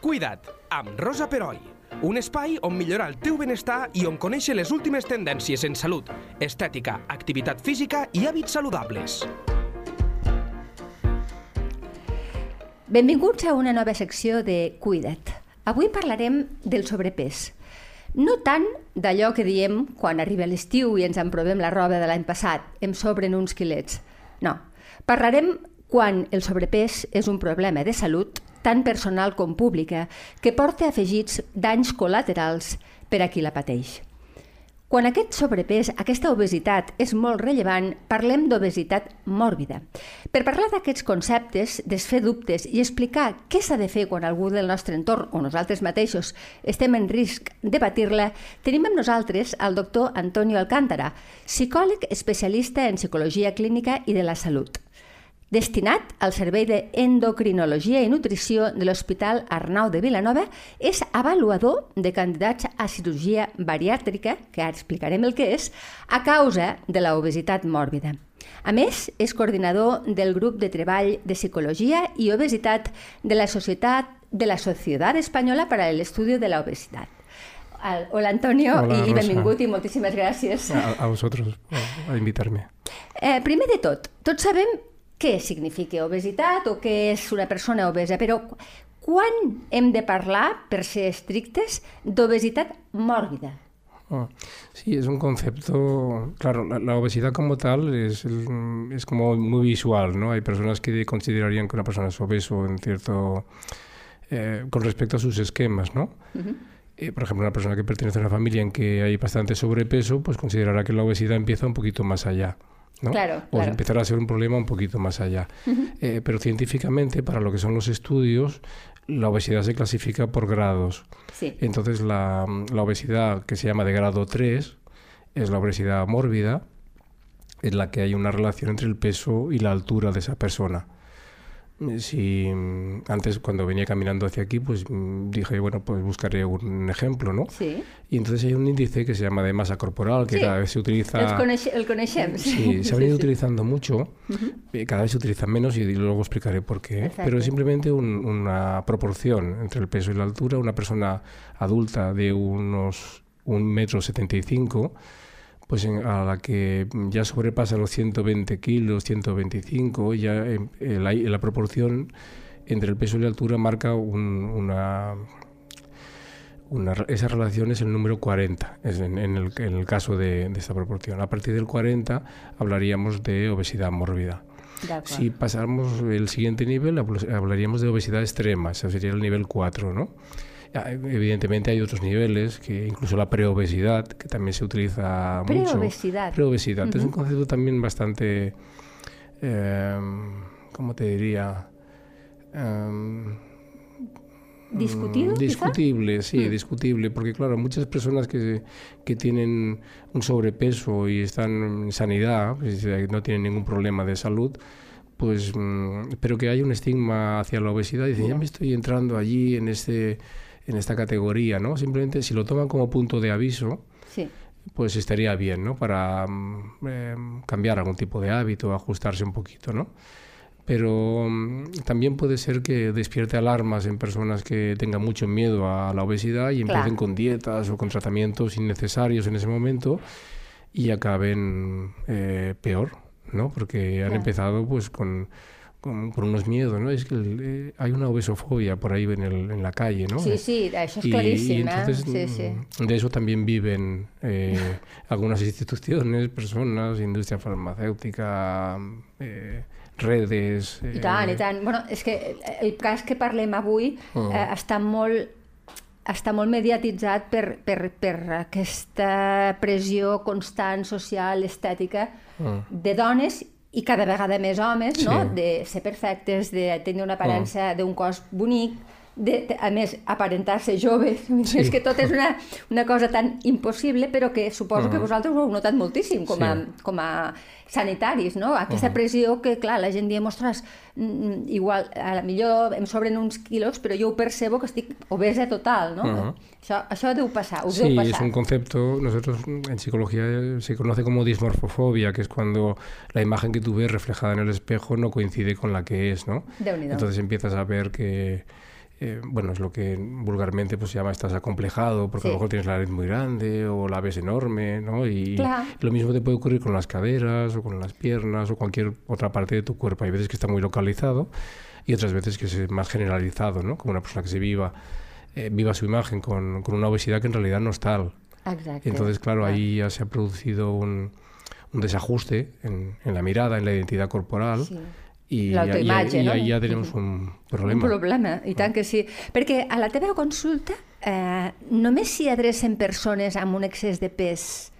Cuida't, amb Rosa Peroi. Un espai on millorar el teu benestar i on conèixer les últimes tendències en salut, estètica, activitat física i hàbits saludables. Benvinguts a una nova secció de Cuida't. Avui parlarem del sobrepès. No tant d'allò que diem quan arriba l'estiu i ens emprovem la roba de l'any passat, em sobren uns quilets. No, parlarem quan el sobrepès és un problema de salut tant personal com pública, que porta afegits danys col·laterals per a qui la pateix. Quan aquest sobrepès, aquesta obesitat és molt rellevant, parlem d'obesitat mòrbida. Per parlar d'aquests conceptes, desfer dubtes i explicar què s'ha de fer quan algú del nostre entorn o nosaltres mateixos estem en risc de patir-la, tenim amb nosaltres el doctor Antonio Alcántara, psicòleg especialista en psicologia clínica i de la salut destinat al Servei d'Endocrinologia i Nutrició de l'Hospital Arnau de Vilanova, és avaluador de candidats a cirurgia bariàtrica, que ara explicarem el que és, a causa de la obesitat mòrbida. A més, és coordinador del grup de treball de psicologia i obesitat de la Societat de la Societat Espanyola per a l'Estudi de la Obesitat. Hola Antonio Hola, i benvingut i moltíssimes gràcies. A, a vosaltres, a invitar-me. Eh, primer de tot, tots sabem què significa obesitat o què és una persona obesa, però quan hem de parlar, per ser estrictes, d'obesitat mòrbida? Oh, sí, es un concepto, claro, la, la, obesidad como tal es, es como muy visual, ¿no? Hay personas que considerarían que una persona es obeso en cierto, eh, con respecto a sus esquemas, ¿no? Uh -huh. eh, por ejemplo, una persona que pertenece a una familia en que hay bastante sobrepeso, pues considerará que la obesidad empieza un poquito más allá. ¿No? Claro, o claro. empezar a ser un problema un poquito más allá. Uh -huh. eh, pero científicamente, para lo que son los estudios, la obesidad se clasifica por grados. Sí. Entonces, la, la, obesidad que se llama de grado 3 es la obesidad mórbida, en la que hay una relación entre el peso y la altura de esa persona. Si antes cuando venía caminando hacia aquí, pues dije, bueno, pues buscaré un ejemplo, ¿no? Sí. Y entonces hay un índice que se llama de masa corporal, que sí. cada vez se utiliza... El, coneixem, sí. Se ha venido sí, utilizando mucho, Uh -huh. cada vez se utiliza menos y luego explicaré por qué, Exacto. pero es simplemente un, una proporción entre el peso y la altura. Una persona adulta de unos un metro setenta y cinco, pues en, a la que ya sobrepasa los 120 kilos, 125, ya eh, la, la, proporción entre el peso y la altura marca un, una, una, esa relación es el número 40, es en, en, el, en el, caso de, de, esta proporción. A partir del 40 hablaríamos de obesidad mórbida. Si pasáramos el siguiente nivel, hablaríamos de obesidad extrema, ese sería el nivel 4, ¿no? Evidentemente hay otros niveles, que incluso la preobesidad, que también se utiliza preobesidad. mucho. Preobesidad. Uh -huh. Es un concepto también bastante, eh, ¿cómo te diría? Um, ¿Discutido? Discutible, quizá? sí, mm. discutible, porque claro, muchas personas que, que tienen un sobrepeso y están en sanidad, pues, no tienen ningún problema de salud, pues, mm, pero que hay un estigma hacia la obesidad, dicen, ya me estoy entrando allí en este en esta categoría, ¿no? Simplemente si lo toman como punto de aviso, sí. pues estaría bien, ¿no? Para eh, cambiar algún tipo de hábito, ajustarse un poquito, ¿no? Pero um, también puede ser que despierte alarmas en personas que tengan mucho miedo a la obesidad y empiecen claro. con dietas o con tratamientos innecesarios en ese momento y acaben eh, peor, ¿no? Porque han claro. empezado pues con con, con, unos miedos, ¿no? Es que el, eh, hay una obesofobia por ahí en, el, en la calle, ¿no? Sí, sí, eso es y, clarísimo. Y entonces, ¿eh? sí, sí. de eso también viven eh, algunas instituciones, personas, industria farmacèutica, eh, redes... I tant, i tant. Bueno, és que el cas que parlem avui Oh. eh, està molt està molt mediatitzat per, per, per aquesta pressió constant, social, estètica, Oh. de dones i cada vegada més homes, Sí. no? de ser perfectes, de tenir una aparença d'un cos bonic, de, de, a més, aparentar-se joves, sí. és que tot és una, una cosa tan impossible, però que suposo Uh que -huh. vosaltres ho heu notat moltíssim com a, Sí. com a sanitaris, no? Aquesta Uh -huh. pressió que, clar, la gent diem, ostres, mm, igual, a la millor em sobren uns quilos, però jo ho percebo que estic obesa total, no? Uh -huh. això, això deu passar, us Sí, deu es passar. un concepto, nosotros en psicología se conoce como dismorfofobia, que es cuando la imagen que tú ves reflejada en el espejo no coincide con la que es, ¿no? Entonces empiezas a ver que eh, bueno, es lo que vulgarmente pues, se llama estás acomplejado, porque a lo mejor tienes la nariz muy grande o la ves enorme, ¿no? Y lo mismo te puede ocurrir con las caderas o con las piernas o cualquier otra parte de tu cuerpo. Hay veces que está muy localizado y otras veces que es más generalizado, ¿no? Como una persona que se viva, eh, viva su imagen con, con, una obesidad que en realidad no es tal. Entonces, claro, ahí ya se ha producido un, un desajuste en, en, la mirada, en la identidad corporal. Sí i, L'autoimatge, i, no? I ja tenim un problema. Un problema, i tant que sí. Perquè a la teva consulta eh, només s'hi adrecen persones amb un excés de pes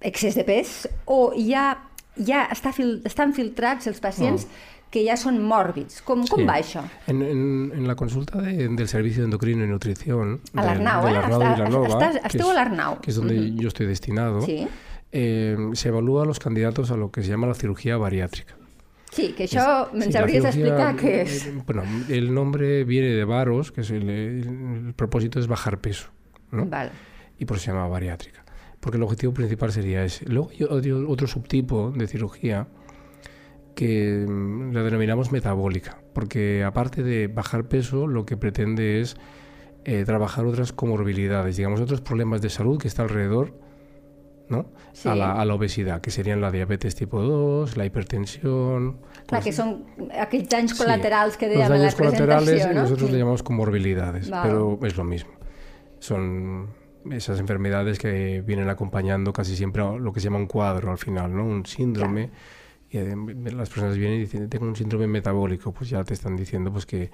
excés de pes o ja, ja està fil, estan filtrats els pacients oh. que ja són mòrbids. Com, com sí. va això? En, en, en la consulta de, del Servicio de Endocrino y Nutrición a l'Arnau, eh? Arnau Està, Vilanova, estàs, esteu a l'Arnau. Que és on uh -huh. yo estoy destinado, sí. eh, se evalúa a los candidatos a lo que se llama la cirugía bariátrica. Sí, que es, ens sí, hauries d'explicar què és. Bueno, el nombre viene de varos, que es el, el propósito es bajar peso, ¿no? Vale. Y por eso se llama bariátrica. Porque el objetivo principal sería ese. Luego hay otro subtipo de cirugía que mm, la denominamos metabólica, porque aparte de bajar peso, lo que pretende es eh, trabajar otras comorbilidades, digamos, otros problemas de salud que está alrededor ¿no? Sí. A, la, a, la, obesidad, que serían la diabetes tipo 2, la hipertensión... Clar, pues, que son aquells danys sí, colaterals que dèiem en la colaterales ¿no? nosotros le llamamos comorbilidades, Vale. pero es lo mismo. Son esas enfermedades que vienen acompañando casi siempre lo que se llama un cuadro al final, ¿no? Un síndrome. Y eh, las personas vienen y dicen, tengo un síndrome metabólico, pues ya te están diciendo pues que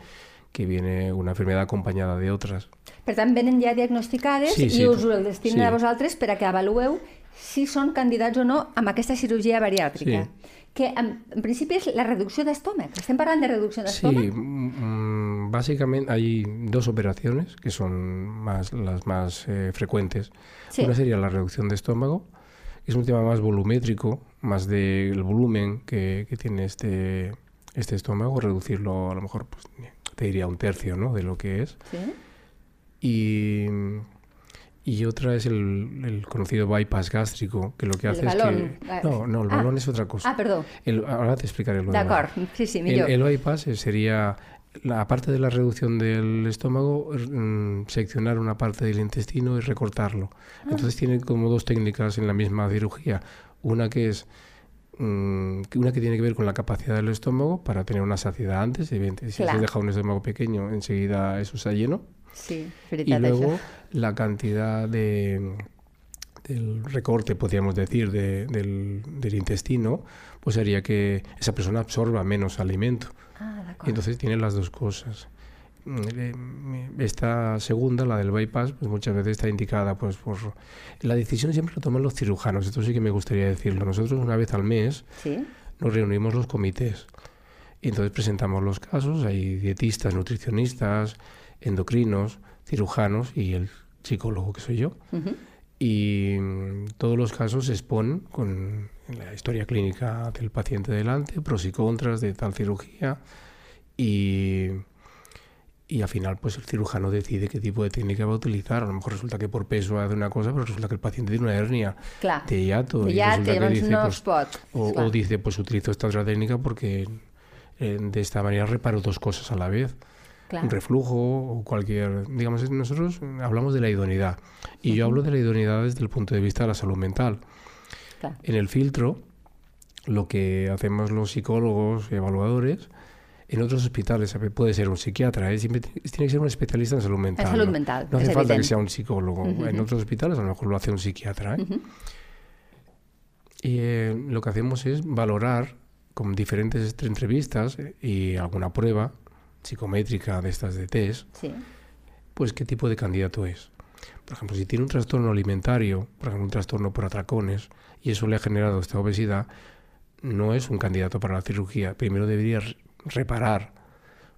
que viene una enfermedad acompanyada de otras. Per tant, venen ja diagnosticades sí, sí, i us ho destinen sí. a vosaltres per a que avalueu si són candidats o no amb aquesta cirurgia bariàtrica. Sí. Que en, en principi és la reducció d'estómac. Estem parlant de reducció d'estómac? Sí, mmm, básicamente hay dos operaciones que son más, las más eh, frecuentes. Sí. Una sería la reducción de estómago, es un tema más volumétrico, más del volumen que, que tiene este, este estómago, reducirlo a lo mejor, pues, te diría un tercio ¿no? de lo que es. ¿Sí? Y y otra es el, el, conocido bypass gástrico, que lo que hace es que... No, no, el ah. balón es otra cosa. Ah, perdón. El, ahora te explicaré lo demás. sí, sí, el, el bypass sería, aparte de la reducción del estómago, mm, seccionar una parte del intestino y recortarlo. Ah. Entonces tiene como dos técnicas en la misma cirugía. Una que es mm, una que tiene que ver con la capacidad del estómago para tener una saciedad antes, evidentemente. Si claro. se deja un estómago pequeño, enseguida eso está lleno. Sí, y luego la cantidad de, del recorte, podríamos decir, de, del, del, intestino, pues haría que esa persona absorba menos alimento. Ah, y entonces tiene las dos cosas. Mm, eh, esta segunda, la del bypass, pues muchas veces está indicada pues por... La decisión siempre la toman los cirujanos, esto sí que me gustaría decirlo. Nosotros una vez al mes ¿Sí? nos reunimos los comités y entonces presentamos los casos, hay dietistas, nutricionistas, endocrinos, cirujanos y el psicólogo que soy yo. Uh -huh. Y mm, todos los casos se exponen con la historia clínica del paciente delante, pros y contras de tal cirugía y, y al final pues el cirujano decide qué tipo de técnica va a utilizar. A lo mejor resulta que por peso hace una cosa, pero resulta que el paciente tiene una hernia Clar. de hiato. De hiato, y dice, no pues. O, o, dice, pues utilizo esta otra técnica porque eh, de esta manera reparo dos cosas a la vez. Claro. un reflujo o cualquier... Digamos, nosotros hablamos de la idoneidad y uh -huh. yo hablo de la idoneidad desde el punto de vista de la salud mental. Claro. En el filtro, lo que hacemos los psicólogos y evaluadores, en otros hospitales puede ser un psiquiatra, ¿eh? Siempre tiene que ser un especialista en salud mental. En salud mental. No, hace falta evidente. que sea un psicólogo. Uh -huh. En otros hospitales a lo mejor lo hace un psiquiatra. ¿eh? Uh -huh. Y eh, lo que hacemos es valorar con diferentes entrevistas y alguna prueba psicométrica de estas de test, sí. pues qué tipo de candidato es. Por ejemplo, si tiene un trastorno alimentario, por ejemplo, un trastorno por atracones, y eso le ha generado esta obesidad, no es un candidato para la cirugía. Primero debería reparar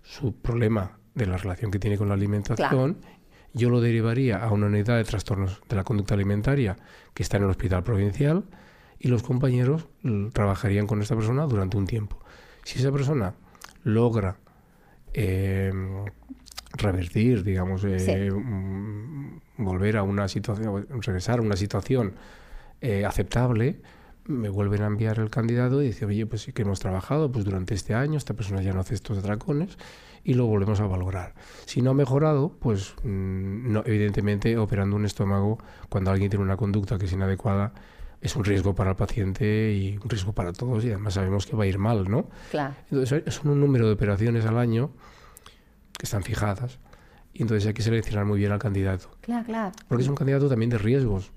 su problema de la relación que tiene con la alimentación. Claro. Yo lo derivaría a una unidad de trastornos de la conducta alimentaria que está en el hospital provincial y los compañeros trabajarían con esta persona durante un tiempo. Si esa persona logra eh, revertir, digamos, eh, Sí. mm, volver a una situación, regresar a una situación eh, aceptable, me vuelven a enviar el candidato y dice, oye, pues sí que hemos trabajado pues durante este año, esta persona ya no hace estos atracones y lo volvemos a valorar. Si no ha mejorado, pues mm, no, evidentemente operando un estómago cuando alguien tiene una conducta que es inadecuada es un riesgo para el paciente y un riesgo para todos y además sabemos que va a ir mal, ¿no? Clar. Entonces son un número de operaciones al año que están fijadas y entonces hay que seleccionar muy bien al candidato. Clar, clar. Porque es un candidato también de riesgos.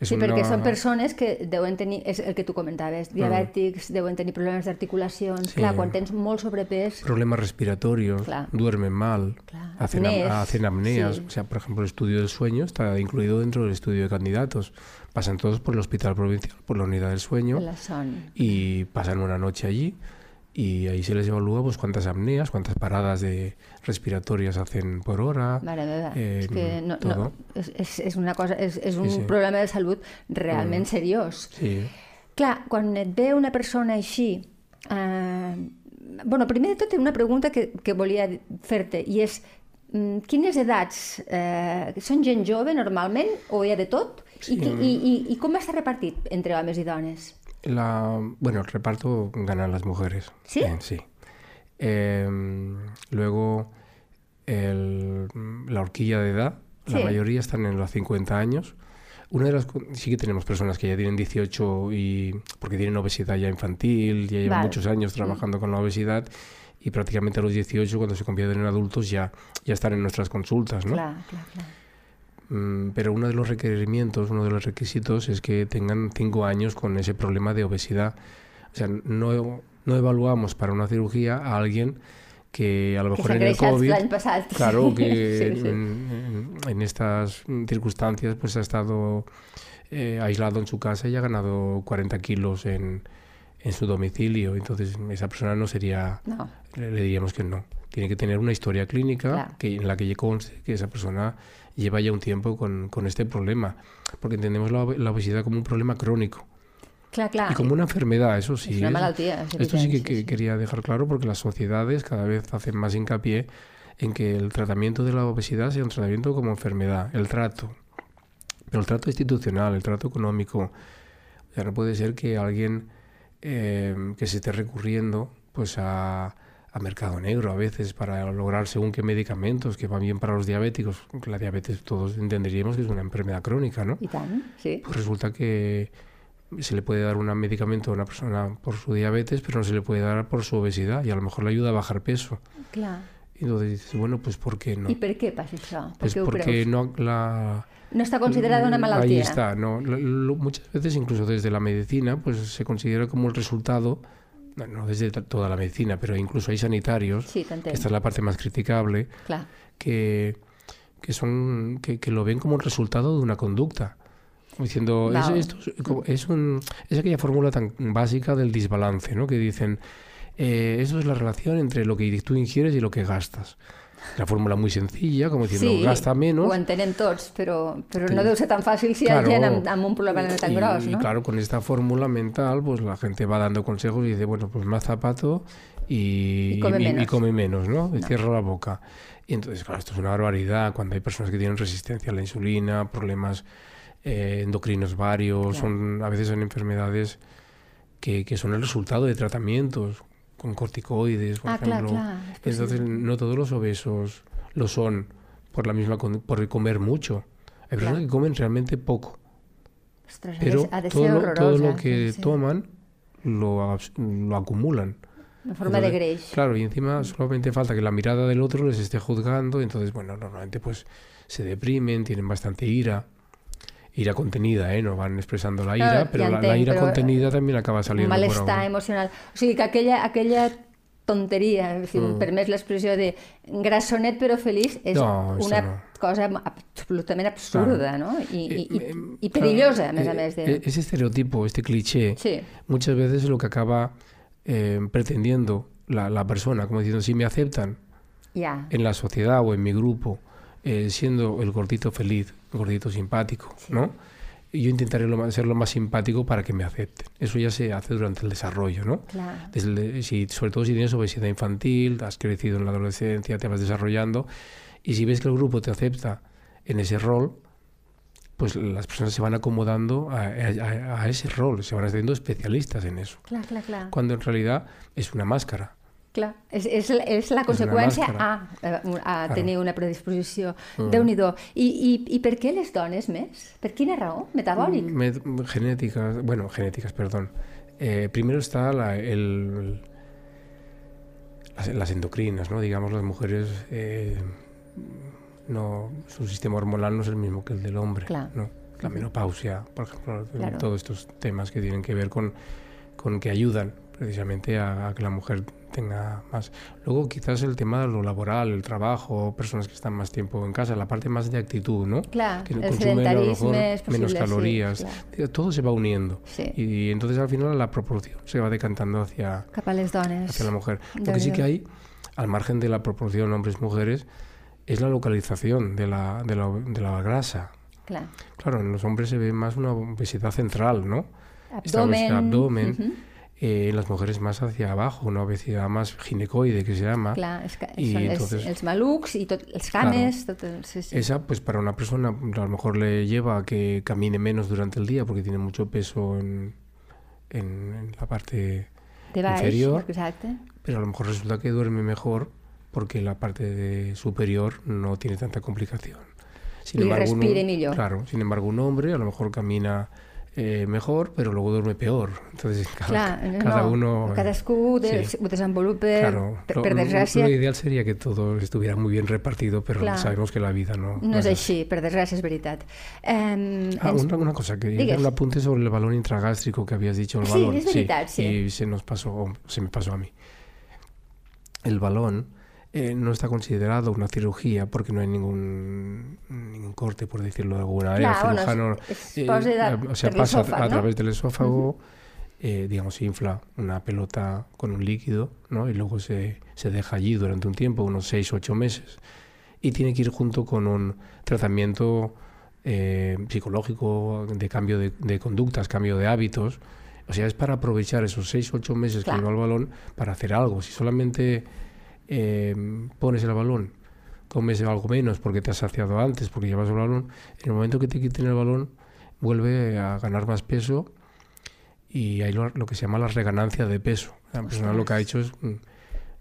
És Sí, perquè una- són persones que deuen tenir, és el que tu comentaves, diabètics, deuen tenir problemes d'articulacions. Sí. Clar, quan tens molt sobrepès... problemas respiratorios, Claro. duermen mal, hacen, am- apneas, hacen apneas. sí. O sea, por ejemplo, el estudio del sueño está incluido dentro del estudio de candidatos. Pasan todos por el hospital provincial, por la unidad del sueño y pasan una noche allí y ahí se les evalúa pues cuántas apneas, cuántas paradas de respiratorias hacen por hora. Mare meva, eh, és que no, no, todo. és, és, és una cosa, és, és un Sí, sí. problema de salut realment Mm. seriós. Sí. Clar, quan et ve una persona així... Eh, bueno, primer de tot, una pregunta que, que volia fer-te, i és mm, quines edats? Eh, són gent jove normalment o hi ha de tot? Sí. I, i, i, I com està repartit entre homes i dones? La, bueno, el reparto ganan las mujeres. ¿Sí? Eh, sí. Eh, luego, el- la horquilla de edad, la mayoría están en los 50 años. Una de las sí que tenemos personas que ya tienen 18 y porque tienen obesidad ya infantil, ya llevan Vale. Mm. muchos años trabajando con la obesidad y prácticamente a los 18 cuando se convierten en adultos ya ya están en nuestras consultas, ¿no? Clar, clar, clar. Mm, pero uno de los requerimientos, uno de los requisitos es que tengan cinco años con ese problema de obesidad. O sea, no, no evaluamos para una cirugía a alguien que a lo mejor en el COVID, claro, que sí, sí. En, en- en estas circunstancias pues ha estado eh, aislado en su casa y ha ganado 40 kilos en, en su domicilio. Entonces esa persona no sería No, le, le diríamos que no. Tiene que tener una historia clínica Claro. que, en la que conste que esa persona lleva ya un tiempo con, con este problema. Porque entendemos la, obe- la obesidad como un problema crónico clar, clar. y como una enfermedad, eso sí. És una és Esto sí que, quería dejar claro porque las sociedades cada vez hacen más hincapié en que el tratamiento de la obesidad sea un tratamiento como enfermedad, el trato. Pero el trato institucional, el trato económico. Sea, no puede ser que alguien eh, que se esté recurriendo pues a, a mercado negro a veces para lograr según qué medicamentos que van bien para los diabéticos. La diabetes todos entenderíamos que es una enfermedad crónica, ¿no? I tant, sí. pues resulta que se le puede dar un medicamento a una persona por su diabetes, pero no se le puede dar por su obesidad y a lo mejor le ayuda a bajar peso. Clar. Y entonces dices, bueno, pues ¿por qué no? I per què passa això? Per Pues ho porque no la... No està considerada una malaltia. Ahí está, ¿no? Lo- lo- muchas veces, incluso desde la medicina, pues se considera como el resultado, no, no desde toda la medicina, pero incluso hay sanitarios, Sí, esta es la parte más criticable, que, que son que, que lo ven como el resultado de una conducta. Diciendo, es, esto es, un, es aquella fórmula tan básica del desbalance, ¿no? Que dicen, eh, eso es la relación entre lo que tú ingieres y lo que gastas. Una fórmula muy sencilla, como diciendo, Sí, gasta menos. ho entenem tots, però, però no deu ser tan fàcil si hi ha Claro. gent amb, amb un problema tan y, gros, y no? claro, con esta fórmula mental, pues la gente va dando consejos y dice, bueno, pues más zapato y, Y come menos. come menos, ¿no? Y Cierra la boca. Y entonces, claro, esto es una barbaridad cuando hay personas que tienen resistencia a la insulina, problemas eh, endocrinos varios, Claro. son a veces son enfermedades que, que son el resultado de tratamientos con corticoides, por Ah, ejemplo. clar, és Entonces, no todos los obesos lo son por la misma por comer mucho. Hay personas Claro. que comen realmente poco, de pero de todo ser lo, todo lo que sí. toman lo, lo acumulan. En forma de Entonces, greix. Claro, y encima solamente falta que la mirada del otro les esté juzgando, entonces, bueno, normalmente pues se deprimen, tienen bastante ira. Ira contenida, ¿eh? No van expresando la ira, Claro, pero la, la ira però contenida también acaba saliendo por malestar algo. emocional. O sigui que aquella, aquella tonteria, si Mm. em permets l'expressió de grassonet però feliç, és No, una no. cosa absolutament absurda, no? I, i, i, Eh, eh, perillosa, a més eh, a més. De... eh, Ese estereotipo, este cliché, Sí, muchas veces es lo que acaba eh, pretendiendo la, la persona, como diciendo, si me aceptan ja. en la sociedad o en mi grupo, eh, siendo el gordito feliz, el gordito simpático, ¿no? Y yo intentaré lo más- ser lo más simpático para que me acepten. Eso ya se hace durante el desarrollo, ¿no? Clar. Desde si, sobre todo si tienes obesidad infantil, has crecido en la adolescencia, te vas desarrollando, y si ves que el grupo te acepta en ese rol, pues las personas se van acomodando a, a- a ese rol, se van haciendo especialistas en eso. Clar, clar, clar. Cuando en realidad es una máscara. Clar, és, és, és la conseqüència a, màscara. a, a tenir una predisposició. Mm. Déu-n'hi-do. I, i, I per què les dones més? Per quina raó? Metabòlic? Med- genéticas, bueno, genéticas, perdón. Eh, primero está la- el, las, las endocrinas, ¿no? Digamos, las mujeres, eh, no, su sistema hormonal no es el mismo que el del hombre, Claro. ¿no? La menopausia, por ejemplo, Claro. todos estos temas que tienen que ver con, con que ayudan precisamente a, a que la mujer tenga más. Luego quizás el tema de lo laboral, el trabajo, personas que están más tiempo en casa, la parte más de actitud, ¿no? Clar, que el consumen a lo mejor menos sí, calorías. clar. Todo se va uniendo. Sí. Y entonces al final la proporción se va decantando hacia, dones. hacia la mujer. Lo que sí que hay, al margen de la proporción hombres-mujeres, es la localización de la, de, la, de la grasa. Clar. Claro, en los hombres se ve más una obesidad central, ¿no? Esta Abdomen. obesidad abdomen. Mhm. Eh, las mujeres más hacia abajo, una obesidad más ginecoide que se llama. Clar, és que Y són entonces- els, els malucs i tot, els cames, tot el, sí, sí. Esa, pues para una persona a lo mejor le lleva a que camine menos durante el día porque tiene mucho peso en, en- en la parte de baix, inferior. exacte. pero a lo mejor resulta que duerme mejor porque la parte de superior no tiene tanta complicación. Sin Y respire un, millor. Claro, sin embargo, un hombre a lo mejor camina eh, mejor, pero luego duerme peor. Entonces, cada, Clar, cada no, uno. eh, cadascú de, sí. ho desenvolupa Claro, per, lo, per lo- desgràcia. lo ideal sería que todo estuviera muy bien repartido, pero Clar. sabemos que la vida no, No és així, per desgràcia és veritat. Um, Ah, una, una cosa, Digues. hacer un apunte sobre el balón intragástrico que habías dicho, el Sí, balón. es verdad, sí. Y se nos pasó, se me pasó a mí. El balón eh, no está considerado una cirugía porque no hay ningún, ningún corte, por decirlo de alguna manera. El cirujano, es- es posa de- o sea, pasa a, l'esòfag, a no? través del esófago, eh, digamos, se infla una pelota con un líquido, ¿no? Y luego se, se deja allí durante un tiempo, unos 6 8 meses. Y tiene que ir junto con un tratamiento eh, psicológico, de cambio de, de conductas, cambio de hábitos. O sea, es para aprovechar esos 6 8 meses Claro. que lleva el balón para hacer algo. Si solamente eh, pones el balón, comes algo menos porque te has saciado antes, porque llevas el balón, en el momento que te quiten el balón, vuelve a ganar más peso y hay lo, lo que se llama la reganancia de peso. La persona lo que ha hecho es, mm,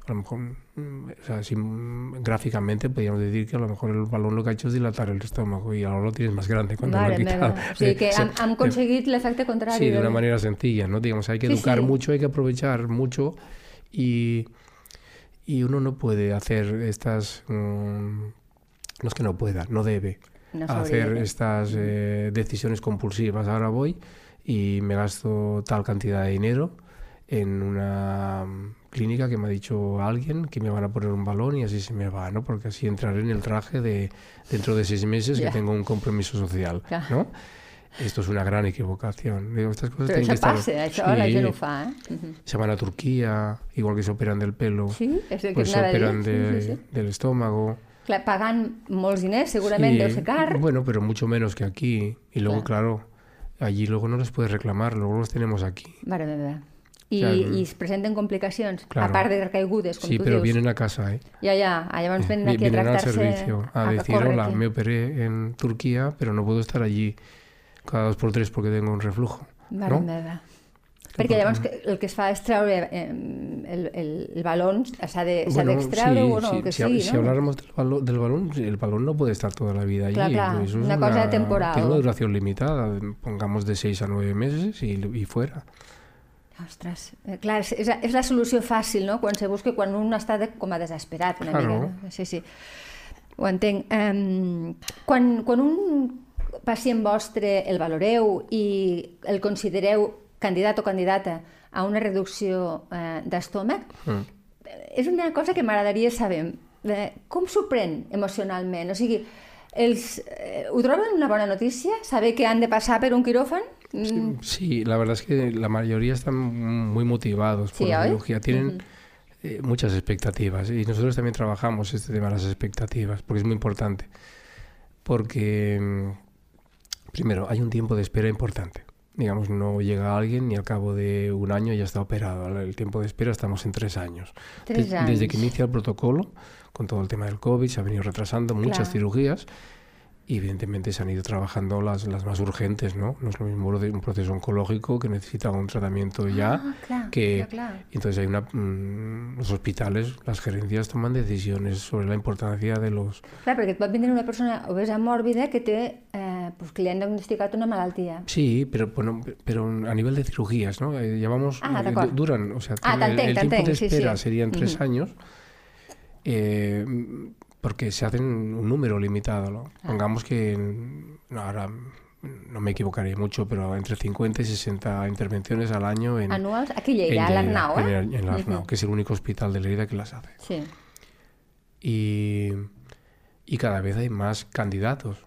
a lo mejor, mm, o sea, si, mm, gráficamente podríamos decir que a lo mejor el balón lo que ha hecho es dilatar el estómago y ahora lo tienes más grande cuando lo han quitado. meva. O sigui que hem, hem aconseguit l'efecte contrari. Sí, de una manera sencilla, ¿no? Digamos, hay que Sí, educar sí. mucho, hay que aprovechar mucho y, y uno no puede hacer estas... mm, no es que no pueda, no debe No hacer estas eh, decisiones compulsivas. Ahora voy y me gasto tal cantidad de dinero en una mm, clínica que me ha dicho alguien que me van a poner un balón y así se me va, ¿no? Porque así entraré en el traje de dentro de seis meses que tengo un compromiso social. ¿no? Esto es una gran equivocación. Digo, estas cosas Però tienen que això estar... la Sí, gent ho fa, eh? Se van a Turquía, igual que se operan del pelo, Sí, és el que pues se a operan de- Sí, sí, sí. del estómago. Clar, pagant molts diners, segurament Sí, deu ser car. Bueno, pero mucho menos que aquí. Y luego, Claro. claro, allí luego no les puedes reclamar, luego los tenemos aquí. Mare meva. I, Clar, i es presenten complicacions, claro. a part de recaigudes, com Sí, tu pero dius. vienen a casa, ¿eh? Ja, ja, ah, llavors venen aquí a vienen al tractar-se... servicio a decir, córrer hola, aquí. me operé en Turquía, pero no puedo estar allí cada dos por tres porque tengo un reflujo. Mare ¿no? Perquè llavors que- el que es fa és treure eh, el, el, el balón, s'ha de- s'ha d'extreure sí, o no, sí, que si, sigui, si no? habláramos del balón, del balón, el balón no puede estar toda la vida allí. Clar, clar, pues eso es una cosa temporal. Tiene una duración limitada, pongamos de seis a nueve meses y, y fuera. Ostres, eh, clar, és, és, la- és la solució fàcil, no?, quan se busca, quan un està de, com a desesperat una Claro. mica. No? Sí, sí, ho entenc. Um, quan, quan un pacient vostre el valoreu i el considereu candidat o candidata a una reducció eh, d'estómac, Mm. és una cosa que m'agradaria saber. Eh, com s'ho pren emocionalment? O sigui, els, eh, ho troben una bona notícia? Saber que han de passar per un quiròfan? Mm, Sí, la verdad es que la mayoría están muy motivados por Sí, la cirugía. Tienen eh, muchas expectativas y nosotros también trabajamos este tema de las expectativas porque es muy importante. Porque, mm, primero, hay un tiempo de espera importante. Digamos, no llega alguien ni al cabo de un año ya está operado. El tiempo de espera estamos en tres años. Tres Desde que inicia el protocolo, con todo el tema del COVID, se ha venido retrasando muchas Claro. cirugías y evidentemente se han ido trabajando las, las más urgentes, ¿no? No es lo mismo de un proceso oncológico que necesita un tratamiento ya, Ah, clar, que clar, clar. entonces hay una mm, los hospitales, las gerencias toman decisiones sobre la importancia de los Clar, perquè et pot vindre una persona obesa mòrbida que té, eh, pues, que li han diagnosticat una malaltia. Sí, pero bueno, pero a nivel de cirugías, ¿no? Eh, llevamos Ah, eh, duran, o sea, Ah, el, el tiempo de sí, espera sí. serían tres Ujú. años. eh, porque se hacen un número limitado, ¿no? Ah. Pongamos que no, ahora no me equivocaré mucho, pero entre 50 y 60 intervenciones al año en, Anuals, aquí a en Lleida, a Lleida, l'Arnau, en eh? en el Arnau, Ujú. que es el único hospital de Lleida que las hace. Sí. Y, y cada vez hay más candidatos.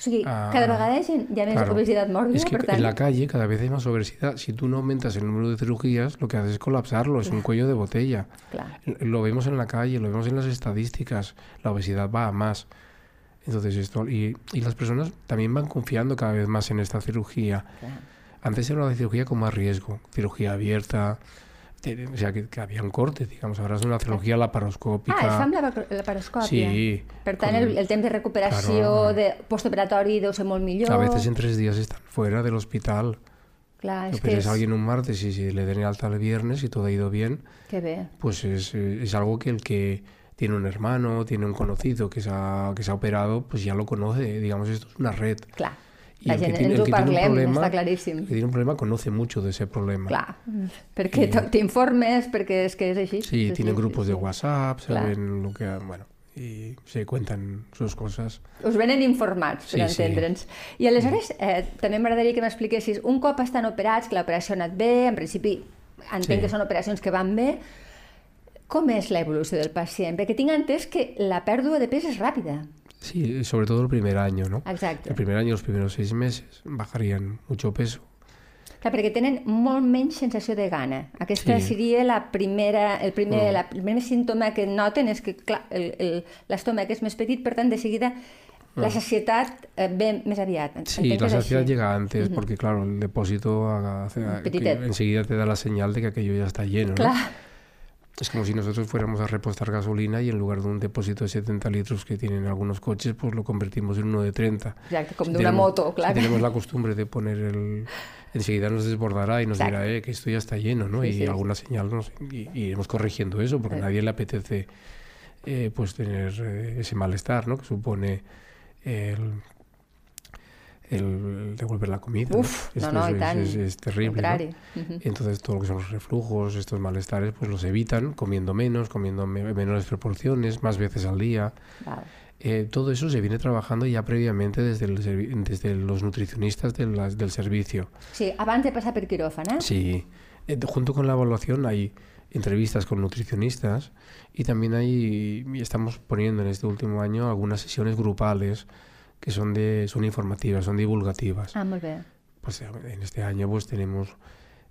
O sigui, Ah, cada vegada hi ha, gent, hi ha més Claro. obesitat Es que per tant... en la calle cada vez hay más obesidad. Si tú no aumentas el número de cirugías, lo que haces es colapsarlo, es un cuello de botella. Clar. Lo vemos en la calle, lo vemos en las estadísticas. La obesidad va a más. Entonces esto y, y las personas también van confiando cada vez más en esta cirugía. Antes era una cirugía con más riesgo, cirugía abierta, o sea que, que había un corte, digamos. Ahora es una cirugía laparoscópica. Ah, es la, la paroscòpia. Sí, Per tant, con- el, el temps de recuperació Claro. de postoperatori deu ser molt millor. A veces en tres días están fuera del hospital. Clar, és que és... a alguien un martes y si le den alta el viernes y todo ha ido bien, Que bé. pues es, es algo que el que tiene un hermano, tiene un conocido que se, ha, que se ha operado, pues ya lo conoce. Digamos, esto es una red. Clar. La que gent tiene- ens ho que parlem, problema- està claríssim. El que tiene un problema conoce mucho de ese problema. Clar, perquè I- t'informes, perquè és que és així. Sí, tienen grupos de sí. WhatsApp, saben lo que... Bueno, y se cuentan sus cosas. Us venen informats, per Sí, sí. entendre'ns. I aleshores, eh, també m'agradaria que m'expliquessis, un cop estan operats, que l'operació ha anat bé, en principi entenc Sí. que són operacions que van bé, com és l'evolució del pacient? Perquè tinc entès que la pèrdua de pes és ràpida. Sí, sobre todo el primer año, ¿no? Exacte. El primer año, los primeros seis meses, bajarían mucho peso. Clar, perquè tenen molt menys sensació de gana. Aquesta Sí. seria la primera, el, primer, Mm. la, el primer símptoma que noten és que clar, l'estómac és més petit, per tant, de seguida la sacietat eh, ve més aviat. Ah. Sí, la saciedad així. llega antes, porque claro, el depósito haga- hace- enseguida te da la señal de que aquello ya está lleno. ¿no? Es como si nosotros fuéramos a repostar gasolina y en lugar de un depósito de 70 litros que tienen algunos coches, pues lo convertimos en uno de 30. exacte, com Si d'una tenemos- moto, clar. Si tenemos la costumbre de poner el... Enseguida nos desbordará y nos Exacto. dirá eh, que esto ya está lleno, ¿no? Sí, y sí. alguna señal nos... Y, y iremos corrigiendo eso, porque a nadie le apetece eh, pues tener eh, ese malestar, ¿no? Que supone el, el devolver la comida. ¿no? Uf, no, Esto no, es, es- es terrible, ¿no? Entonces todo lo que son los reflujos, estos malestares, pues los evitan comiendo menos, comiendo me- menores proporciones, más veces al día. Val. Eh, todo eso se viene trabajando ya previamente desde, el desde los nutricionistas de las- del servicio. Sí, abans de passar per quiròfan, eh? Sí, eh, junto con la evaluación hay entrevistas con nutricionistas y también hay, estamos poniendo en este último año algunas sesiones grupales que son, de, son informativas, son divulgativas. Ah, molt bé. Pues eh, en este año pues tenemos,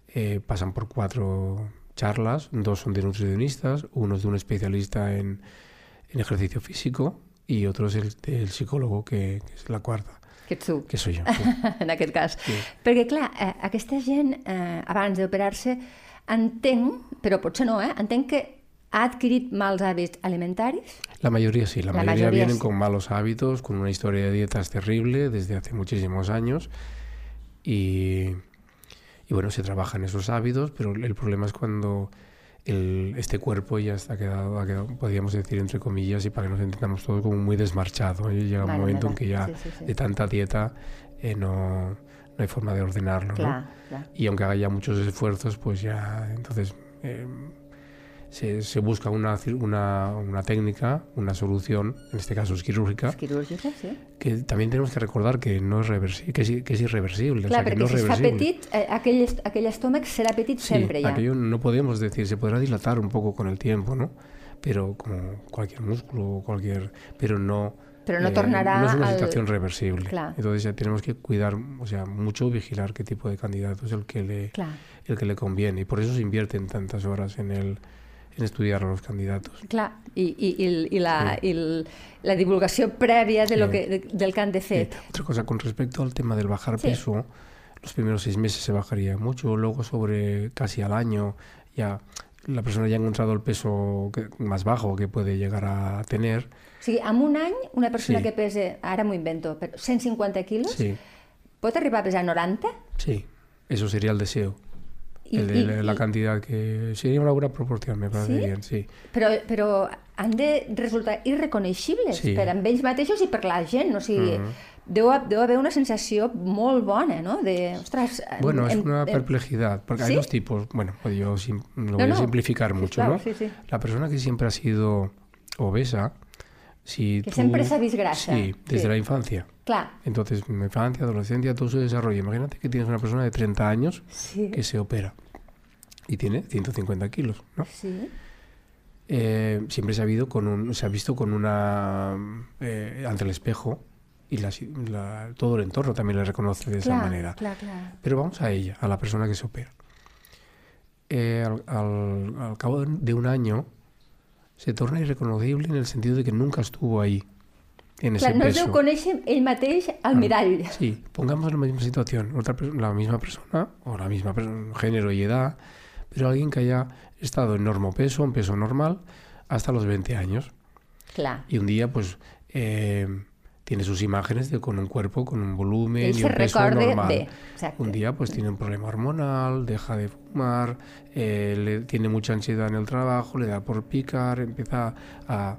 eh, pasan por cuatro charlas, dos son de nutricionistas, uno es de un especialista en, en ejercicio físico y otro es el del psicólogo, que, que es la cuarta, Que ets tu, que soy yo. sí. en aquest cas. Sí. Perquè, clar, eh, aquesta gent, eh, abans d'operar-se, entenc, però potser no, eh? entenc que ha adquirit mals hàbits alimentaris. La mayoría sí, la, La mayoría, mayoría vienen sí. con malos hábitos, con una historia de dietas terrible desde hace muchísimos años y, y bueno, se trabajan esos hábitos, pero el problema es cuando el- este cuerpo ya está quedado, ha quedado, podríamos decir entre comillas, y para que nos entendamos todos, como muy desmarchado. Y llega Vale, un momento en que ya Sí, sí, sí. de tanta dieta eh, no, no hay forma de ordenarlo. ¿no? Y aunque haga ya muchos esfuerzos, pues ya entonces eh, se, se busca una, una, una técnica, una solución, en este caso es quirúrgica, És quirúrgica, sí. que también tenemos que recordar que no es reversible, que es, que es irreversible. o Clar, sea, que no es si es fa reversible. petit, eh, aquell, est- aquell estómac serà petit Sí, sempre ja. aquello no podemos decir, se podrá dilatar un poco con el tiempo, ¿no? Pero como cualquier músculo o cualquier... Pero no... Pero no tornará No es una al- situación reversible. Claro. Entonces ya tenemos que cuidar, o sea, mucho vigilar qué tipo de candidato es el que le, Clar, el que le conviene. Y por eso se invierten tantas horas en, el, en estudiar a los candidatos. clar. I, i, i, el- i, la, i el, la divulgació prèvia de lo Sí. que, de, del que han de fer. Eh, otra cosa, con respecto al tema del bajar Sí. peso, los primeros seis meses se bajaría mucho, luego sobre casi al año ya la persona ya ha encontrado el peso que- más bajo que puede llegar a tener, O sigui, en un any, una persona Sí. que pesa, ara m'ho invento, però 150 quilos, sí, pot arribar a pesar 90? sí, eso sería el deseo. I- El de i- la i- cantidad que sería una buena proporción, me parece ¿Sí? bien, sí. Però, però han de resultar irreconeixibles Sí. per amb ells mateixos i per la gent. O sigui, deu, ha- deu haver una sensació molt bona, no? De, ostres... Bueno, em- una em- perplejidad, porque hay ¿Sí? dos tipos. Bueno, yo sim- lo No, voy no. a simplificar Sí, mucho, claro, ¿no? sí, sí. La persona que siempre ha sido obesa, si Que tú- s'ha vist. Sí, desde Sí. la infancia. Clar, Entonces, infancia, adolescencia, todo su desarrollo. Imagínate que tienes una persona de 30 años sí. que se opera y tiene 150 kilos, ¿no? Sí, Eh, siempre se ha, habido con un, se ha visto con una... eh, ante el espejo y la- la- todo el entorno también le reconoce de esa manera. clar, clar. Pero vamos a ella, a la persona que se opera. Eh, al, al- al cabo de un año se torna irreconocible en el sentido de que nunca estuvo ahí, en ese Clar, no es peso. deu conèixer ell mateix al mirall. Sí, pongamos la misma situación, otra la misma persona, o la misma per- género y edad, pero alguien que haya estado en normopeso, en peso normal, hasta los 20 años. Clar. Y un día, pues, eh, tiene sus imágenes de con un cuerpo, con un volumen y un peso normal. Un día pues tiene un problema hormonal, deja de fumar, eh, le- tiene mucha ansiedad en el trabajo, le da por picar, empieza a,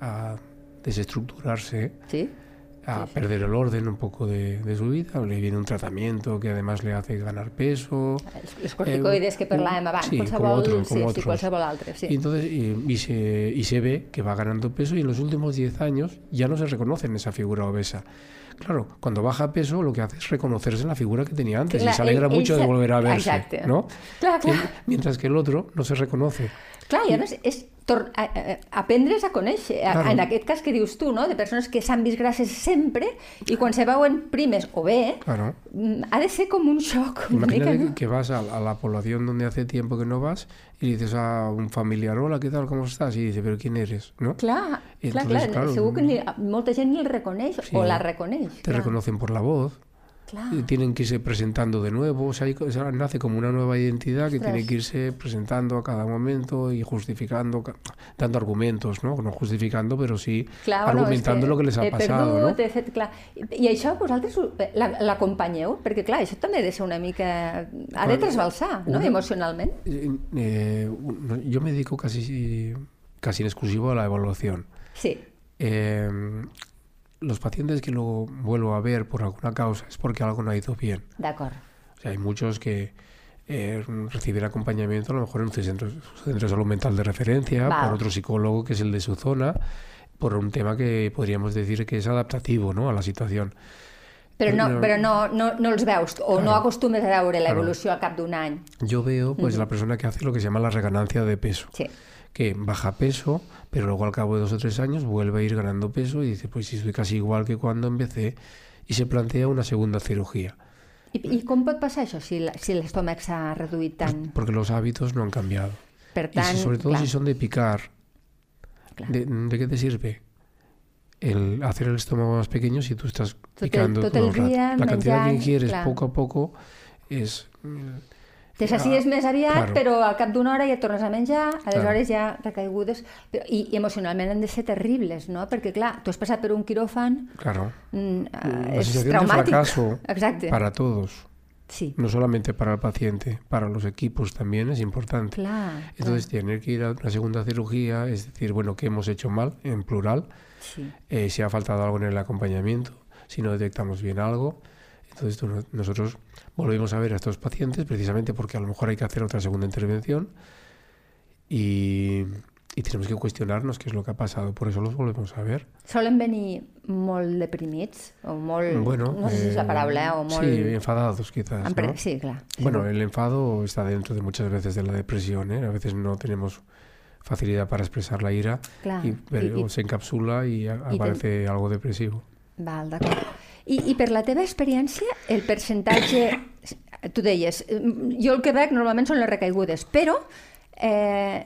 a desestructurarse, Sí? A Sí, sí. perder el orden un poco de, de su vida, le viene un tratamiento que además le hace ganar peso. Els, corticoides Eh, que parlàvem abans, sí, qualsevol, como otros, como sí, sí, otros. qualsevol altre, sí. Y entonces y, y se, y se ve que va ganando peso y en los últimos 10 años ya no se reconoce en esa figura obesa. Claro, cuando baja peso lo que hace es reconocerse en la figura que tenía antes Clar, y se alegra ell- ell mucho de se- volver a verse, Exacte. ¿no? Clar, clar. Mientras que el otro no se reconoce. Clar, i a més, és tor a, a, aprendre's a conèixer, a, Claro. en aquest cas que dius tu, no? de persones que s'han vist grasses sempre i quan se veuen primes o bé, Claro. mm, ha de ser com un xoc una mica, Imagínate no? que, vas a, a la población donde hace tiempo que no vas y dices a un familiar, hola, ¿qué tal? ¿Cómo estás? Y dice, ¿pero quién eres? ¿No? Clar, I clar, entonces, clar, claro, segur que ni, molta gent ni el reconeix Sí. o la reconeix. Te clar. reconocen por la voz, Clar. y tienen que irse presentando de nuevo, o sea, hay nace como una nueva identidad que Ostras. tiene que irse presentando a cada momento y justificando, ca- dando argumentos, ¿no? No justificando, pero sí Clar, bueno, argumentando que lo que les ha perdut, ¿no? fet, clar. I, això vosaltres l'acompanyeu? Perquè, clar, això també ha de ser una mica... Ha de trasbalsar, no?, una- emocionalment. Eh, eh, no, yo me dedico casi, casi en exclusivo a la evaluación. Sí, Eh, los pacientes que luego vuelvo a ver por alguna causa es porque algo no ha ido bien. d'acord. O sea, hay muchos que eh, reciben acompañamiento a lo mejor en un centro, centro de salud mental de referencia, Val. por otro psicólogo que es el de su zona, por un tema que podríamos decir que es adaptativo ¿no? a la situación. Però no, No. però no, no, no els veus, o no Claro. acostumes a veure Claro. l'evolució al cap d'un any. Yo veo pues la persona que hace lo que se llama la reganancia de peso, Sí. que baja peso, pero luego al cabo de dos o tres años vuelve a ir ganando peso y dice, pues si estoy casi igual que cuando empecé, y se plantea una segunda cirugía, I, I com pot passar això si, la- si l'estómac s'ha reduït tant? porque los hábitos no han cambiado. Per Y tant, si- sobre todo clar, si son de picar. ¿De, de qué te sirve? El hacer el estómago más pequeño si tú estás picando todo el el rato. día La cantidad que ingieres clar. poco a poco es... mm, Te sacies més aviat, Claro. però al cap d'una hora ja tornes a menjar, aleshores ja recaigudes... Però, i, I emocionalment han de ser terribles, no? Perquè, clar, tu has passat per un quiròfan, Claro. mm, eh, és sensación de traumàtic. fracaso Exacte. para todos, Sí, no solamente para el paciente, para los equipos también es importante. clar. Entonces tener que ir a una segunda cirugía es decir, bueno, ¿qué hemos hecho mal? En plural. Sí. eh, si ha faltado algo en el acompañamiento, si no detectamos bien algo. Entonces tú nosotros volvemos a ver a estos pacientes precisamente porque a lo mejor hay que hacer otra segunda intervención y, tenemos que cuestionarnos qué es lo que ha pasado. Por eso los volvemos a ver. Solen venir molt deprimits, o molt... Bueno, no sé si és la eh, paraula, eh, o molt... Sí, enfadados quizás. Empre- ¿no? Sí, clar. sí. Bueno, el enfado está dentro de muchas veces de la depresión. ¿eh? A veces no tenemos facilidad para expresar la ira Clar. y, pero I- i- se encapsula y a- aparece algo depresivo. Val, d'acord. I, I per la teva experiència, el percentatge... Tu deies, eh, jo el que veig normalment són les recaigudes, però eh,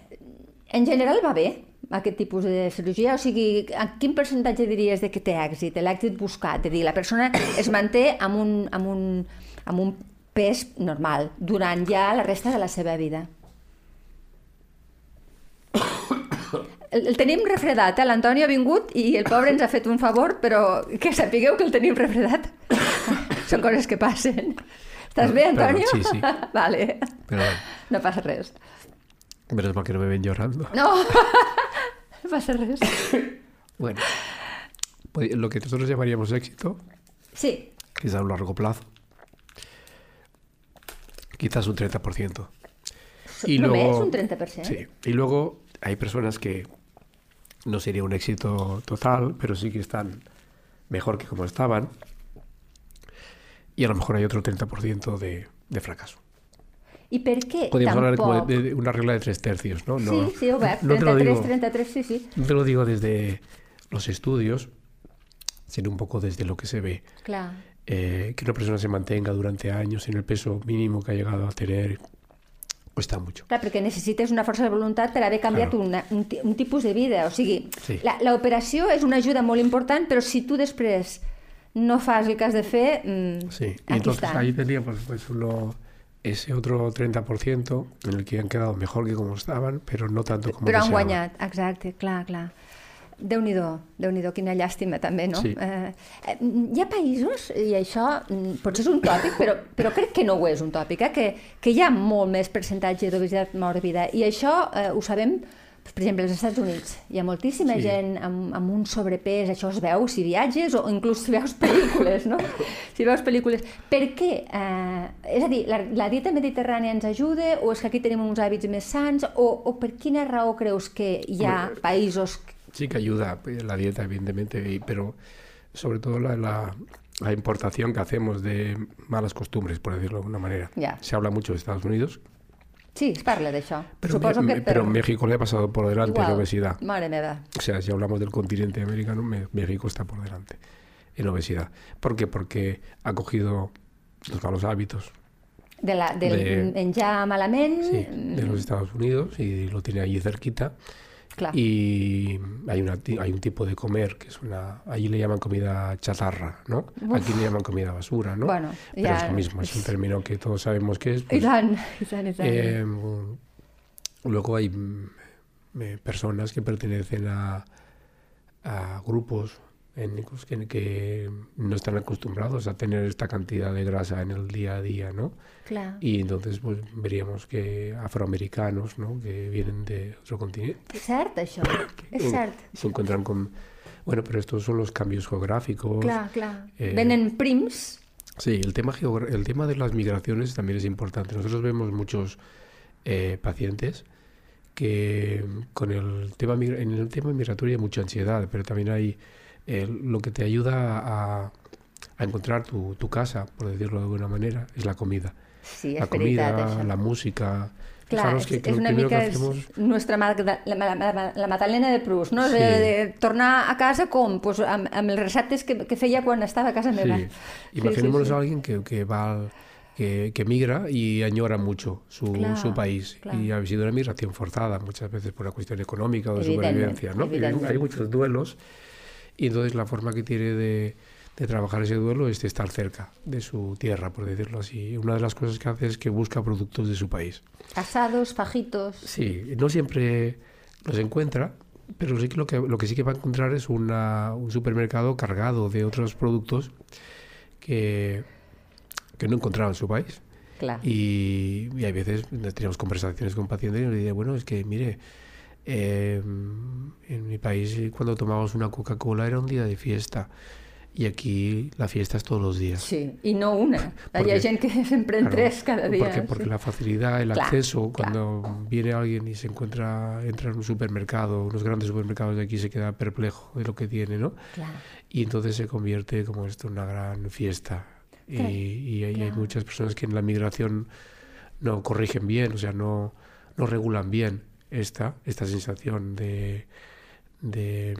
en general va bé aquest tipus de cirurgia? O sigui, en quin percentatge diries de que té èxit, l'èxit buscat? De dir, la persona es manté amb un, amb un, amb un pes normal durant ja la resta de la seva vida. El, tenim refredat, eh? L'Antoni ha vingut i el pobre ens ha fet un favor, però que sapigueu que el tenim refredat. Són coses que passen. Estàs bé, Antonio? sí, sí. Vale. Pero No passa res. menos mal que no me ven llorando. No, no passa res. Bueno, pues lo que nosotros llamaríamos éxito, Sí, quizás a un largo plazo, quizás un 30%. Y només luego- un 30%. Sí, y luego hay personas que no sería un éxito total, pero sí que están mejor que como estaban. Y a lo mejor hay otro 30% de, de fracaso. I per què Podríamos hablar como de, de una regla de tres tercios, ¿no? No, Sí, sí, obert. no te lo 33, digo, 33, sí, sí. no te lo digo desde los estudios, sino un poco desde lo que se ve. Clar. Eh, que una persona se mantenga durante años en el peso mínimo que ha llegado a tener cuesta mucho. Clar, perquè necessites una força de voluntat per haver canviat Claro. una, un, un tipus de vida. O sigui, Sí. la- l'operació és una ajuda molt important, però si tu després no fas el que has de fer, mm, Sí, y aquí entonces està. ahí teníamos pues uno, ese otro 30% en el que han quedado mejor que como estaban, pero no tanto como Però han guanyat, exacte, clar, clar. Déu nhi déu quina llàstima també, no? Sí. Eh, eh, hi ha països, i això mm, potser és un tòpic, però, però crec que no ho és un tòpic, eh? que, que hi ha molt més percentatge d'obesitat mòrbida, i això eh, ho sabem, per exemple, als Estats Units. Hi ha moltíssima Sí. gent amb, amb un sobrepès, això es veu si viatges o inclús si veus pel·lícules, no? Si veus pel·lícules. Per què? Eh, és a dir, la, la dieta mediterrània ens ajuda o és que aquí tenim uns hàbits més sants o, o per quina raó creus que hi ha països... Sí que ayuda pues, la dieta, evidentemente, pero sobre todo la, la, la importación que hacemos de malas costumbres, por decirlo de alguna manera. Ya. Se habla mucho de Estados Unidos, Sí, es parla d'això. pero, Suposo que pero México le ha pasado por delante la obesidad. Mare meva. O sea, si hablamos del continente americano, Me- México está por delante en obesidad. ¿Por qué? Porque ha cogido los malos hábitos De la, del De- menjar malament... sí, de los Estados Unidos y lo tiene allí cerquita. Y hay, una, hay un tipo de comer que es una... Allí le llaman comida chatarra, ¿no? Aquí le llaman comida basura, ¿no? Bueno, Pero ya- es lo mismo, es un término que todos sabemos que es. Pues, tant, i tant, i tant. eh, luego hay mm, eh, personas que pertenecen a, a grupos étnicos que, que no están acostumbrados a tener esta cantidad de grasa en el día a día, ¿no? Clar. Y entonces pues veríamos que afroamericanos, ¿no? Que vienen de otro continente, cert, això. És eh, cert. se encuentran con... Bueno, pero estos son los cambios geográficos. Clar, clar. eh, Venen prims. Sí, el tema, el tema de las migraciones también es importante. Nosotros vemos muchos eh, pacientes que con el tema en el tema migratorio hay mucha ansiedad, pero también hay eh, lo que te ayuda a, a encontrar tu, tu casa, por decirlo de alguna manera, es la comida. Sí, és la veritat, comida, això. la música. Clar, és, que, que és una mica que és hacemos nostra Magda, la, la, la, Magdalena de Prus, no? Sí. De, de tornar a casa com? Pues amb, amb els receptes que, que feia quan estava a casa meva. Sí. Imaginémonos a alguien que, que va al- que, que migra y añora mucho su, Claro, su país. claro. Y ha sido una migración forzada, muchas veces por una cuestión económica o de supervivencia. ¿no? Hay muchos duelos y entonces la forma que tiene de, de trabajar ese duelo es de estar cerca de su tierra, por decirlo así. Una de las cosas que hace es que busca productos de su país. Asados, fajitos... Sí, no siempre los encuentra, pero sí que lo que, lo que sí que va a encontrar es una- un supermercado cargado de otros productos que, que no encontraba en su país. Clar. Y, y hay veces tenemos conversaciones con pacientes y nos dicen, bueno, es que mire, eh, en mi país cuando tomábamos una Coca-Cola era un día de fiesta y aquí la fiesta es todos los días. Sí, i no una. Porque- ha gent que pren Claro, tres cada dia. Porque, porque sí. la facilidad, el Claro, acceso, claro. cuando viene alguien y se encuentra, entra en un supermercado, unos grandes supermercados de aquí, se queda perplejo de lo que tiene, ¿no? Clar. Y entonces se convierte como esto en una gran fiesta. Y, Claro, y hay, hay claro. muchas personas que en la migración no corrigen bien, o sea, no, no regulan bien esta, esta sensación de, de,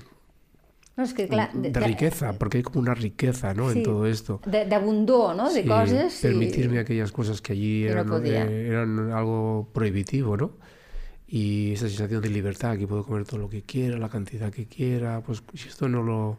No, és que, clar, de riqueza, porque hay como una riqueza ¿no? Sí. en todo esto. de- d'abundor, no?, de Sí, coses. permitirme aquellas cosas que allí no eran, podía. eh, eran algo prohibitivo, ¿no? Y esa sensación de libertad, que puedo comer todo lo que quiera, la cantidad que quiera, pues si esto no lo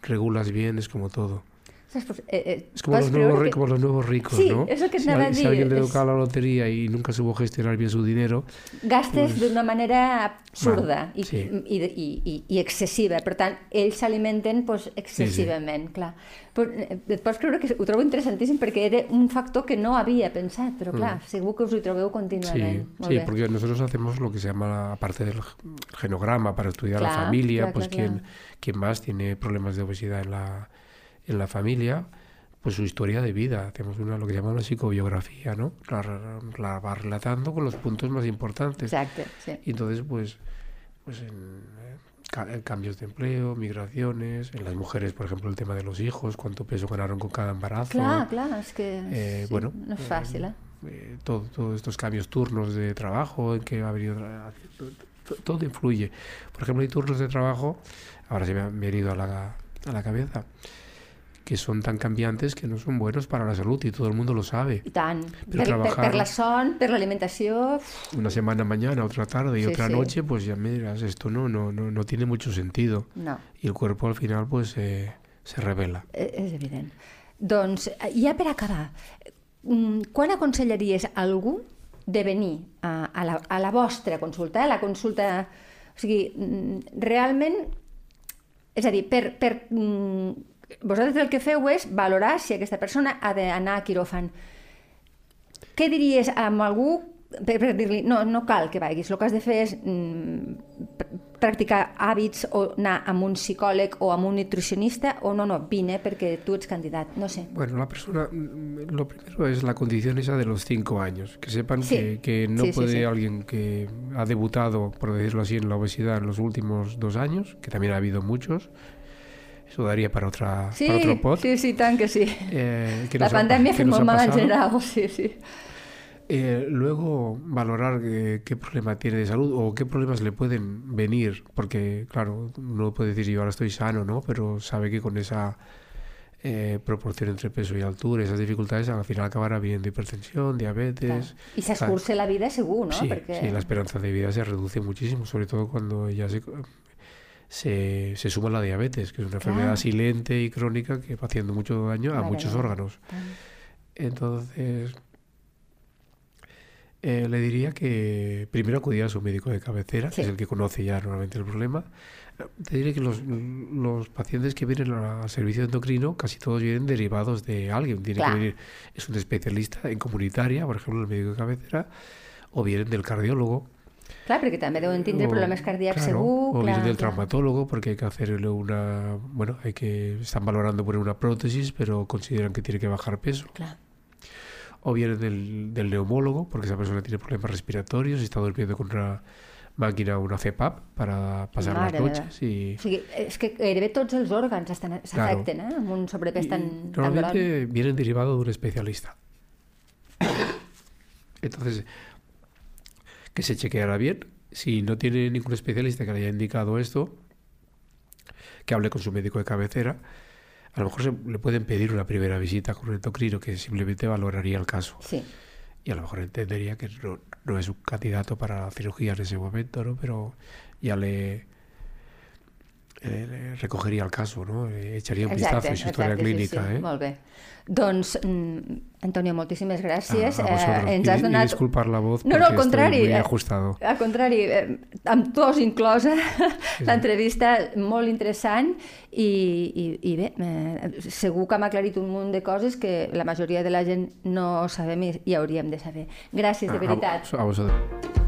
regulas bien es como todo. ¿Sabes? Pues, eh, eh, Es como los, nuevos, que- como los nuevos ricos, Sí, ¿no? es lo que si, andaba a, a si alguien le toca la lotería y nunca supo gestionar bien su dinero, gastes d'una manera absurda i, sí. i, i, i, i excessiva. Per tant, ells s'alimenten doncs, excessivament, clar. Però, eh, et pots creure que ho trobo interessantíssim perquè era un factor que no havia pensat, però clar, segur que us hi trobeu sí, contínuament. Molt sí, bé. porque nosotros hacemos lo que se llama la parte del genograma para estudiar la familia, claro, pues claro, quién, quién más tiene problemas de obesidad en la, en la familia, pues su historia de vida. Hacemos una, lo que se llama una psicobiografía, ¿no? La, la va relatando con los puntos más importantes. Exacte, sí. Y entonces, pues, pues en, eh, en cambios de empleo, migraciones, en las mujeres, por ejemplo, el tema de los hijos, cuánto peso ganaron con cada embarazo. Clar, clar, és que Eh, sí, bueno, no és fàcil, eh? eh, todo, todos estos cambios, turnos de trabajo, en que ha venido, todo influye. Por ejemplo, hay turnos de trabajo, ahora se me ha venido a la, a la cabeza, que son tan cambiantes que no son buenos para la salud y todo el mundo lo sabe. I tant. Però Per, per, trabajar- per la son, per l'alimentació... uf, Una semana mañana, otra tarde y Sí, otra sí. noche, pues ya me dirás, esto no, no, no, no tiene mucho sentido. No, Y el cuerpo al final pues eh, se revela. eh, és evident. Doncs, eh, ja per acabar, mm, quan aconsellaries a algú de venir a, a, la, a la vostra consulta, a la consulta... O sigui, mm, realment... És a dir, per, per, mm, vosaltres el que feu és valorar si aquesta persona ha d'anar a quiròfan. Què diries amb algú per, per dir-li, no, no cal que vagis, el que has de fer és mm, pr- practicar hàbits o anar amb un psicòleg o amb un nutricionista o no, no, vine perquè tu ets candidat, no sé. Bueno, la persona, mm, lo primero es la condición esa de los cinco años. Que sepan Sí. que, que no Sí, sí, puede sí. alguien que ha debutado, por decirlo así, en la obesidad en los últimos dos años, que también ha habido muchos. Eso daría para, otra, Sí, para otro pod. sí, sí, tant que sí. Eh, que la nos ha- que nos pasado. general, sí, sí. Eh, luego valorar eh, qué problema tiene de salud o qué problemas le pueden venir, porque claro, no puede decir yo ahora estoy sano, ¿no? Pero sabe que con esa eh, proporción entre peso y altura, esas dificultades, al final acabará viendo hipertensión, diabetes. I s'escurça la vida segur, no? Sí, sí, la esperanza de vida se reduce muchísimo, sobre todo cuando ya se, se, se suma la diabetes, que es una enfermedad silente y crónica que va haciendo mucho daño a Vale, muchos vale. órganos. Entonces, eh, le diría que primero acudir a su médico de cabecera, Sí. que es el que conoce ya normalmente el problema. Eh, Te diré que los, los pacientes que vienen al servicio endocrino casi todos vienen derivados de alguien. Tiene Claro. que venir, es un especialista en comunitaria, por ejemplo, el médico de cabecera, o vienen del cardiólogo. Clar, perquè també deuen tindre o- problemes cardíacs claro, segur. O clar, del clar. traumatólogo porque hay que hacerle una. Bueno, hay que. Están valorando poner una prótesis, pero consideran que tiene que bajar peso. Clar. O vienen del, del neumólogo porque esa persona tiene problemas respiratorios y está durmiendo con una máquina, una CPAP, para pasar Mare las meva. noches. Y, O sigui, és que gairebé tots els òrgans s'afecten, eh? Amb un sobrepès tan, tan gran. normalmente vienen derivados de un especialista. Entonces, que se chequeará bien. Si no tiene ningún especialista que le haya indicado esto, que hable con su médico de cabecera. A lo mejor se, le pueden pedir una primera visita con un endocrino que simplemente valoraría el caso. Sí. y a lo mejor entendería que no, no es un candidato para la cirugía en ese momento, ¿no? Pero ya le, eh, le recogería el caso, ¿no? Le echaría un vistazo en su historia clínica, sí, sí. ¿eh? Molt bé. Doncs, mm, Antonio, moltíssimes gràcies. A- a vosotros. Eh, ens has donat... disculpar la voz No, no, al contrari. muy eh, ajustado. Al contrari, eh, amb tos inclosa, l'entrevista molt interessant i, i, i bé, eh, segur que m'ha aclarit un munt de coses que la majoria de la gent no sabem i, i hauríem de saber. Gràcies, de A- veritat. A, a vosotros.